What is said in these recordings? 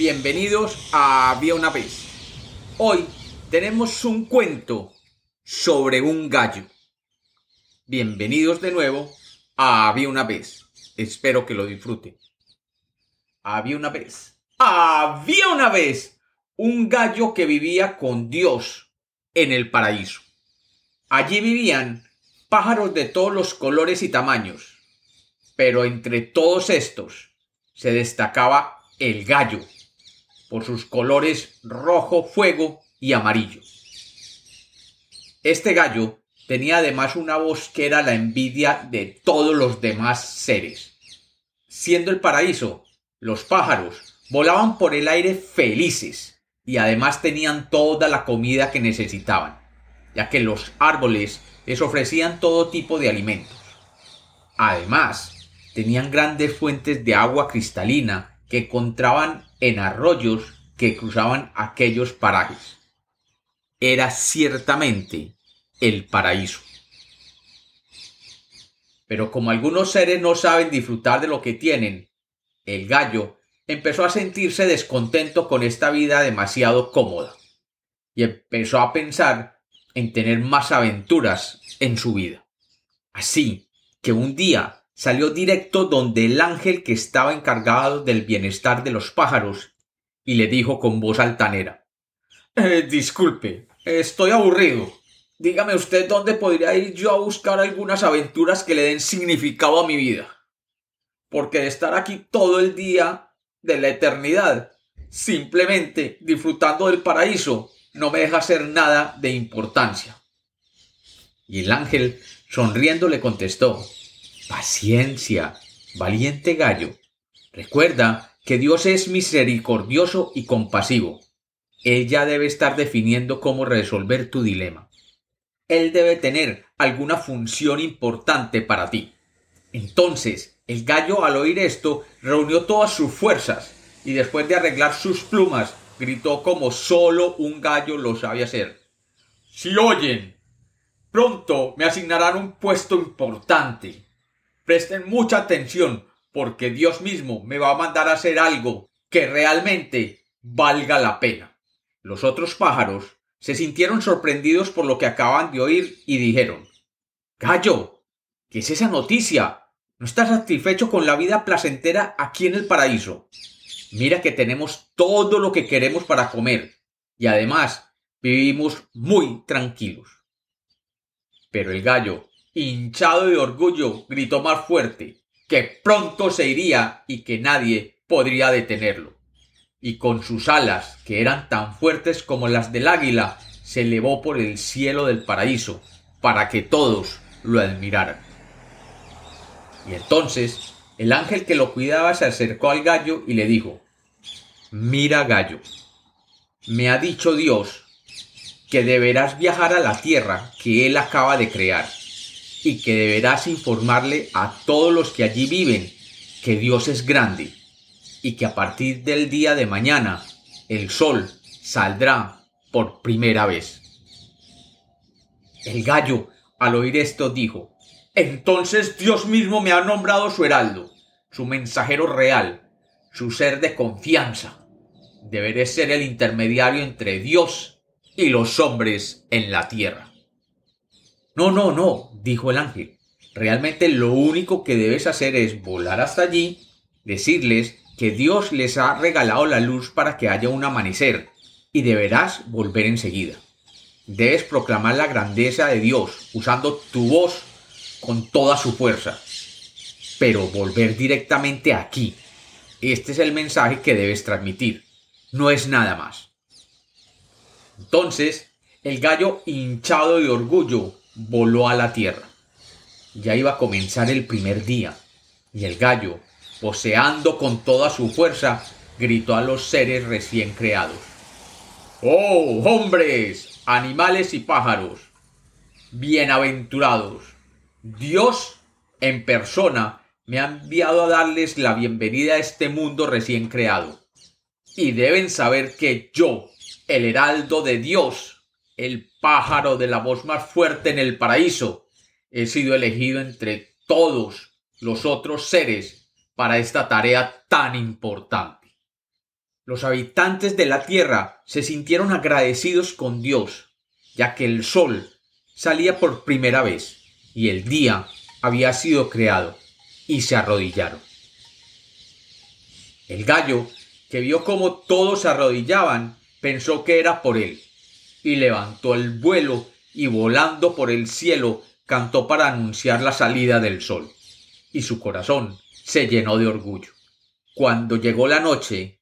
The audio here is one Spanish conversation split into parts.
bienvenidos a Había una vez. Hoy tenemos un cuento sobre un gallo. Bienvenidos de nuevo a Había una vez. Espero que lo disfruten. Había una vez. Había una vez un gallo que vivía con Dios en el paraíso. Allí vivían pájaros de todos los colores y tamaños, pero entre todos estos se destacaba el gallo, por sus colores rojo fuego y amarillo. Este gallo tenía además una voz que era la envidia de todos los demás seres. Siendo el paraíso, los pájaros volaban por el aire felices y además tenían toda la comida que necesitaban, ya que los árboles les ofrecían todo tipo de alimentos. Además, tenían grandes fuentes de agua cristalina que encontraban en arroyos que cruzaban aquellos parajes. Era ciertamente el paraíso. Pero como algunos seres no saben disfrutar de lo que tienen, el gallo empezó a sentirse descontento con esta vida demasiado cómoda y empezó a pensar en tener más aventuras en su vida. Así que un día salió directo donde el ángel que estaba encargado del bienestar de los pájaros y le dijo con voz altanera eh, Disculpe, estoy aburrido. Dígame usted dónde podría ir yo a buscar algunas aventuras que le den significado a mi vida. Porque estar aquí todo el día de la eternidad, simplemente disfrutando del paraíso, no me deja hacer nada de importancia. Y el ángel, sonriendo, le contestó Paciencia, valiente gallo. Recuerda que Dios es misericordioso y compasivo. Él ya debe estar definiendo cómo resolver tu dilema. Él debe tener alguna función importante para ti. Entonces, el gallo al oír esto reunió todas sus fuerzas y después de arreglar sus plumas gritó como solo un gallo lo sabe hacer. Si oyen, pronto me asignarán un puesto importante. Presten mucha atención porque Dios mismo me va a mandar a hacer algo que realmente valga la pena. Los otros pájaros se sintieron sorprendidos por lo que acaban de oír y dijeron Gallo, ¿qué es esa noticia? ¿No estás satisfecho con la vida placentera aquí en el paraíso? Mira que tenemos todo lo que queremos para comer y además vivimos muy tranquilos. Pero el gallo hinchado de orgullo, gritó más fuerte, que pronto se iría y que nadie podría detenerlo. Y con sus alas, que eran tan fuertes como las del águila, se elevó por el cielo del paraíso, para que todos lo admiraran. Y entonces el ángel que lo cuidaba se acercó al gallo y le dijo, Mira gallo, me ha dicho Dios que deberás viajar a la tierra que Él acaba de crear y que deberás informarle a todos los que allí viven que Dios es grande y que a partir del día de mañana el sol saldrá por primera vez. El gallo, al oír esto, dijo, Entonces Dios mismo me ha nombrado su heraldo, su mensajero real, su ser de confianza. Deberé ser el intermediario entre Dios y los hombres en la tierra. No, no, no, dijo el ángel. Realmente lo único que debes hacer es volar hasta allí, decirles que Dios les ha regalado la luz para que haya un amanecer, y deberás volver enseguida. Debes proclamar la grandeza de Dios usando tu voz con toda su fuerza, pero volver directamente aquí. Este es el mensaje que debes transmitir. No es nada más. Entonces, el gallo hinchado de orgullo voló a la tierra. Ya iba a comenzar el primer día, y el gallo, poseando con toda su fuerza, gritó a los seres recién creados. ¡Oh, hombres, animales y pájaros! Bienaventurados. Dios en persona me ha enviado a darles la bienvenida a este mundo recién creado. Y deben saber que yo, el heraldo de Dios, el pájaro de la voz más fuerte en el paraíso, he sido elegido entre todos los otros seres para esta tarea tan importante. los habitantes de la tierra se sintieron agradecidos con Dios, ya que el sol salía por primera vez y el día había sido creado, y se arrodillaron. El gallo, que vio cómo todos se arrodillaban, pensó que era por él, y levantó el vuelo y volando por el cielo cantó para anunciar la salida del sol, y su corazón se llenó de orgullo. Cuando llegó la noche,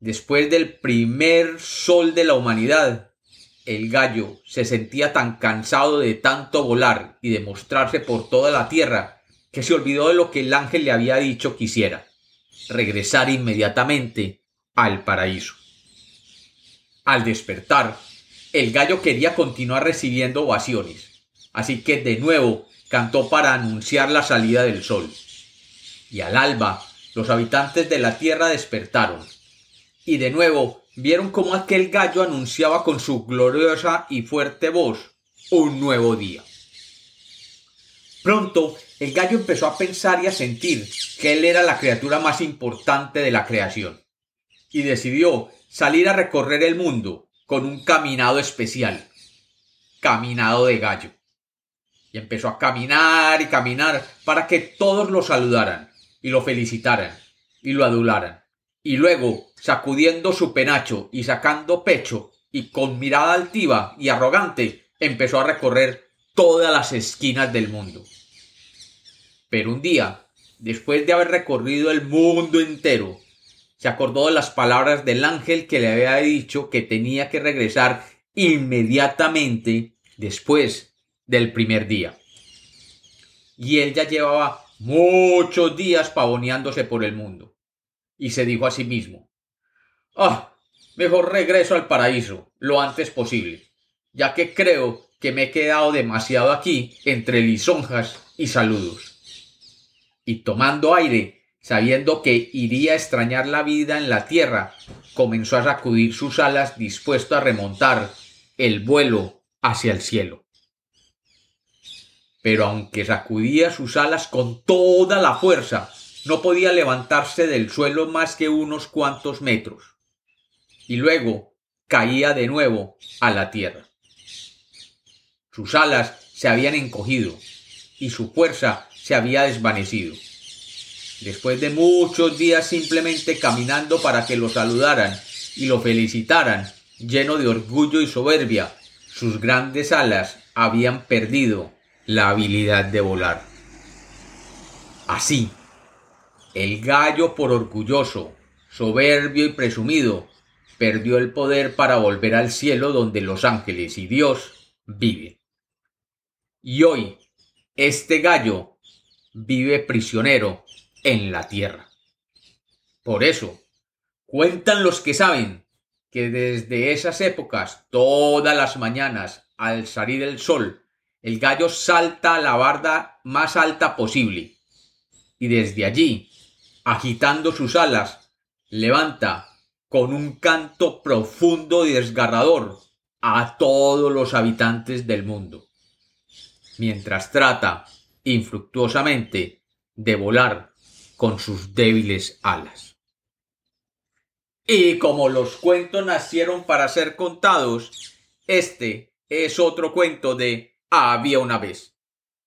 Después del primer sol de la humanidad, el gallo se sentía tan cansado de tanto volar y de mostrarse por toda la tierra que se olvidó de lo que el ángel le había dicho que hiciera, regresar inmediatamente al paraíso. Al despertar, el gallo quería continuar recibiendo ovaciones, así que de nuevo cantó para anunciar la salida del sol. Y al alba, los habitantes de la tierra despertaron y de nuevo vieron cómo aquel gallo anunciaba con su gloriosa y fuerte voz un nuevo día. Pronto el gallo empezó a pensar y a sentir que él era la criatura más importante de la creación, y decidió salir a recorrer el mundo con un caminado especial, caminado de gallo. Y empezó a caminar y caminar para que todos lo saludaran y lo felicitaran y lo adularan y luego, sacudiendo su penacho y sacando pecho, y con mirada altiva y arrogante, empezó a recorrer todas las esquinas del mundo. Pero un día, después de haber recorrido el mundo entero, se acordó de las palabras del ángel que le había dicho que tenía que regresar inmediatamente después del primer día. Y él ya llevaba muchos días pavoneándose por el mundo y se dijo a sí mismo Ah, mejor regreso al paraíso lo antes posible, ya que creo que me he quedado demasiado aquí entre lisonjas y saludos. Y tomando aire, sabiendo que iría a extrañar la vida en la tierra, comenzó a sacudir sus alas dispuesto a remontar el vuelo hacia el cielo. Pero aunque sacudía sus alas con toda la fuerza, no podía levantarse del suelo más que unos cuantos metros, y luego caía de nuevo a la tierra. Sus alas se habían encogido y su fuerza se había desvanecido. Después de muchos días simplemente caminando para que lo saludaran y lo felicitaran, lleno de orgullo y soberbia, sus grandes alas habían perdido la habilidad de volar. Así, el gallo, por orgulloso, soberbio y presumido, perdió el poder para volver al cielo donde los ángeles y Dios viven. Y hoy, este gallo vive prisionero en la tierra. Por eso, cuentan los que saben que desde esas épocas, todas las mañanas, al salir el sol, el gallo salta a la barda más alta posible. Y desde allí agitando sus alas, levanta con un canto profundo y desgarrador a todos los habitantes del mundo, mientras trata infructuosamente de volar con sus débiles alas. Y como los cuentos nacieron para ser contados, este es otro cuento de Había una vez.